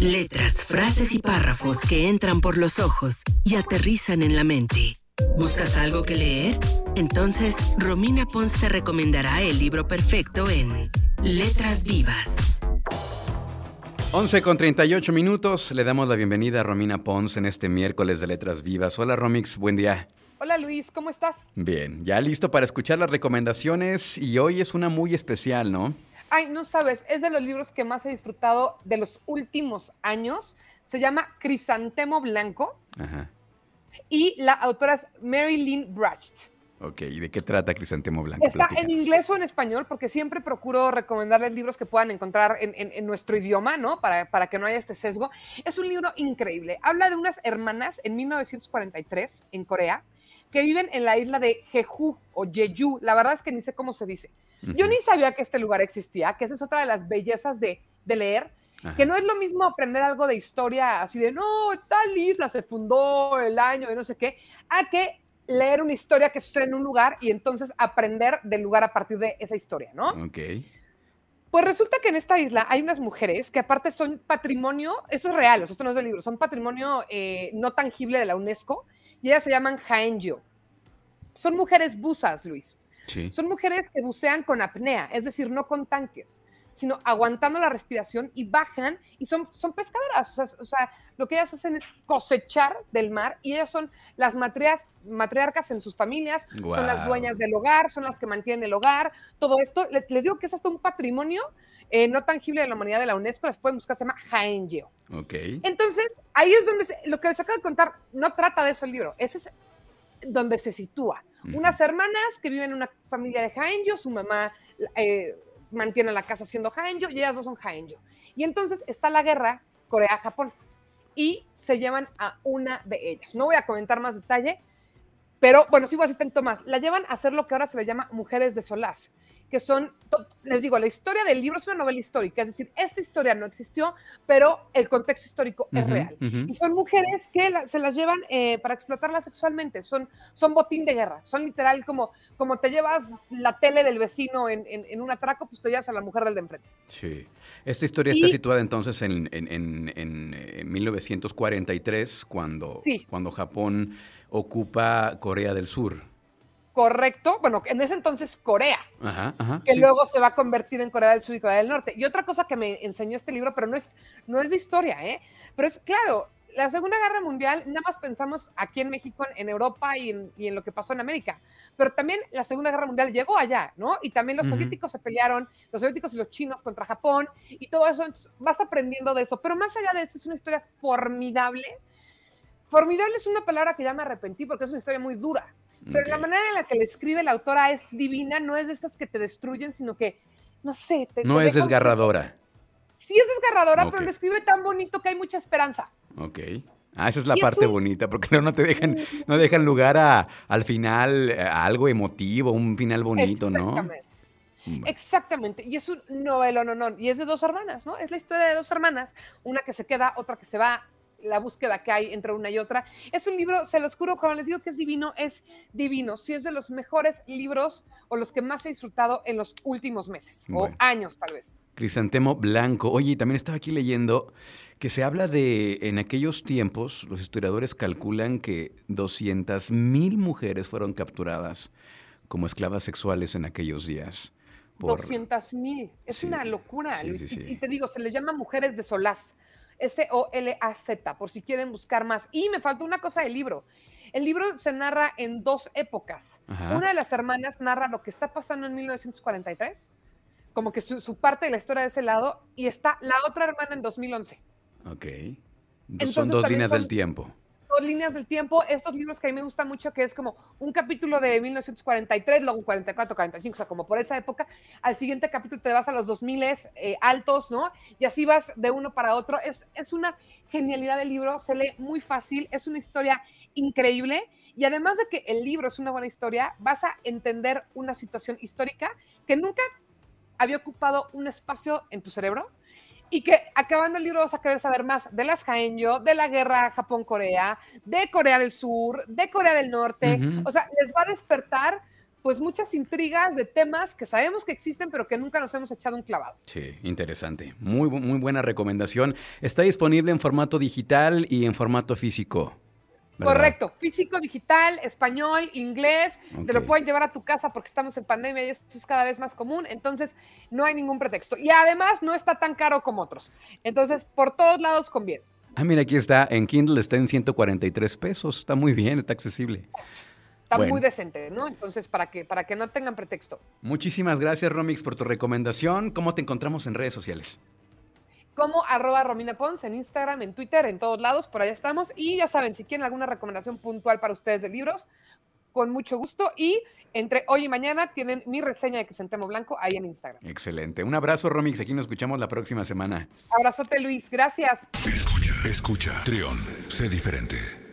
Letras, frases y párrafos que entran por los ojos y aterrizan en la mente. ¿Buscas algo que leer? Entonces, Romina Pons te recomendará el libro perfecto en Letras Vivas. 11 con 38 minutos. Le damos la bienvenida a Romina Pons en este miércoles de Letras Vivas. Hola Romix, buen día. Hola Luis, ¿cómo estás? Bien, ya listo para escuchar las recomendaciones y hoy es una muy especial, ¿no? Ay, no sabes, es de los libros que más he disfrutado de los últimos años. Se llama Crisantemo Blanco. Ajá. Y la autora es Mary Lynn Bracht. Ok, ¿y de qué trata Crisantemo Blanco? Está en inglés o en español, porque siempre procuro recomendarles libros que puedan encontrar en, en- en nuestro idioma, ¿no? Para, para que no haya este sesgo. Es un libro increíble. Habla de unas hermanas en 1943 en Corea que viven en la isla de Jeju o Jeju. La verdad es que ni sé cómo se dice. Yo ni sabía que este lugar existía, que esa es otra de las bellezas de, de leer, Ajá. que no es lo mismo aprender algo de historia así de, no, tal isla se fundó el año y no sé qué, a que leer una historia que sucede en un lugar y entonces aprender del lugar a partir de esa historia, ¿no? Ok. Pues resulta que en esta isla hay unas mujeres que aparte son patrimonio, esto es real, esto no es del libro, son patrimonio eh, no tangible de la UNESCO y ellas se llaman Jaengyo. Son mujeres buzas, Luis. Sí. Son mujeres que bucean con apnea, es decir, no con tanques, sino aguantando la respiración y bajan y son, son pescadoras. O sea, o sea, lo que ellas hacen es cosechar del mar y ellas son las matrias, matriarcas en sus familias, son las dueñas del hogar, son las que mantienen el hogar, todo esto. Le- Les digo que es hasta un patrimonio eh, no tangible de la humanidad de la UNESCO, las pueden buscar, se llama Jaengeo. Ok. Entonces, ahí es donde se- lo que les acabo de contar no trata de eso el libro, ese es donde se sitúa. Unas hermanas que viven en una familia de Jaenyo, su mamá eh, mantiene la casa siendo Jaenyo y ellas dos son Jaenyo. Y entonces está la guerra Corea-Japón y se llevan a una de ellas. No voy a comentar más detalle, pero bueno, sí voy a decir tanto más. La llevan a hacer lo que ahora se le llama mujeres de solaz, que son, les digo, la historia del libro es una novela histórica, es decir, esta historia no existió, pero el contexto histórico es real. Y son mujeres que la- se las llevan eh, para explotarlas sexualmente, son, son botín de guerra, son literal como, como te llevas la tele del vecino en, en- en un atraco, pues te llevas a la mujer del de enfrente. Sí. Esta historia está situada entonces en, en- en- en, eh, 1943, cuando, Sí. cuando Japón ocupa Corea del Sur. Correcto, bueno, en ese entonces Corea, Ajá, ajá. que sí. luego se va a convertir en Corea del Sur y Corea del Norte. Y otra cosa que me enseñó este libro, pero no es, no es de historia, ¿eh? Pero es, claro, la Segunda Guerra Mundial, nada más pensamos aquí en México, en Europa y en, y en lo que pasó en América. Pero también la Segunda Guerra Mundial llegó allá, ¿no? Y también los soviéticos se pelearon, los soviéticos y los chinos contra Japón y todo eso. entonces, vas aprendiendo de eso. Pero más allá de eso, es una historia formidable. Formidable es una palabra que ya me arrepentí porque es una historia muy dura. Pero la manera en la que le escribe la autora es divina, no es de estas que te destruyen, sino que, no sé, te, No te es desgarradora. Sí es desgarradora, pero lo escribe tan bonito que hay mucha esperanza. Ok. Ah, esa es la Y es parte un- bonita, porque no, no te dejan, no dejan lugar a, al final a algo emotivo, un final bonito, ¿no? Exactamente. Bueno, Exactamente. Y es un novelo, no, no. Y es de dos hermanas, ¿no? Es la historia de dos hermanas, una que se queda, otra que se va, la búsqueda que hay entre una y otra. Es un libro, se los juro, cuando les digo que es divino, es divino. Sí, es de los mejores libros o los que más he disfrutado en los últimos meses Bueno. o años, tal vez. Crisantemo Blanco. Oye, también estaba aquí leyendo que se habla de, en aquellos tiempos, los historiadores calculan que 200 mil mujeres fueron capturadas como esclavas sexuales en aquellos días. por- 200 mil. Es Sí, una locura, sí, Luis. sí, Y-. Y, te digo, se le llama mujeres de solaz. S-O-L-A-Z, por si quieren buscar más. Y me faltó una cosa del libro. El libro se narra en dos épocas. Ajá. Una de las hermanas narra lo que está pasando en 1943, como que su, su parte de la historia de ese lado, y está la otra hermana en 2011. Ok. Entonces, son dos líneas son- del tiempo. Líneas del tiempo, estos libros que a mí me gustan mucho, que es como un capítulo de 1943, luego un 44, 45, o sea, como por esa época, al siguiente capítulo te vas a los 2000 eh, altos, ¿no? Y así vas de uno para otro. Es, es una genialidad del libro, se lee muy fácil, es una historia increíble y además de que el libro es una buena historia, vas a entender una situación histórica que nunca había ocupado un espacio en tu cerebro y que acabando el libro vas a querer saber más de las Jaenyo, de la guerra Japón-Corea, de Corea del Sur, de Corea del Norte. O sea, les va a despertar pues muchas intrigas de temas que sabemos que existen, pero que nunca nos hemos echado un clavado. Sí, interesante. Muy, muy buena recomendación. Está disponible en formato digital y en formato físico. Correcto, físico, digital, español, inglés, te lo pueden llevar a tu casa porque estamos en pandemia y eso es cada vez más común, entonces no hay ningún pretexto. Y además no está tan caro como otros, entonces por todos lados conviene. Ah, mira, aquí está, en Kindle está en 143 pesos, está muy bien, está accesible. Está muy decente, ¿no? Entonces, para que, para que no tengan pretexto. Muchísimas gracias, Romix, por tu recomendación. ¿Cómo te encontramos en redes sociales? Como arroba Romina Pons en Instagram, en Twitter, en todos lados, por allá estamos. Y ya saben, si quieren alguna recomendación puntual para ustedes de libros, con mucho gusto. Y entre hoy y mañana tienen mi reseña de Crisantemo Blanco ahí en Instagram. Excelente. Un abrazo, Romix. Aquí nos escuchamos la próxima semana. Abrazote, Luis. Gracias. Escucha, escucha. Trión, sé diferente.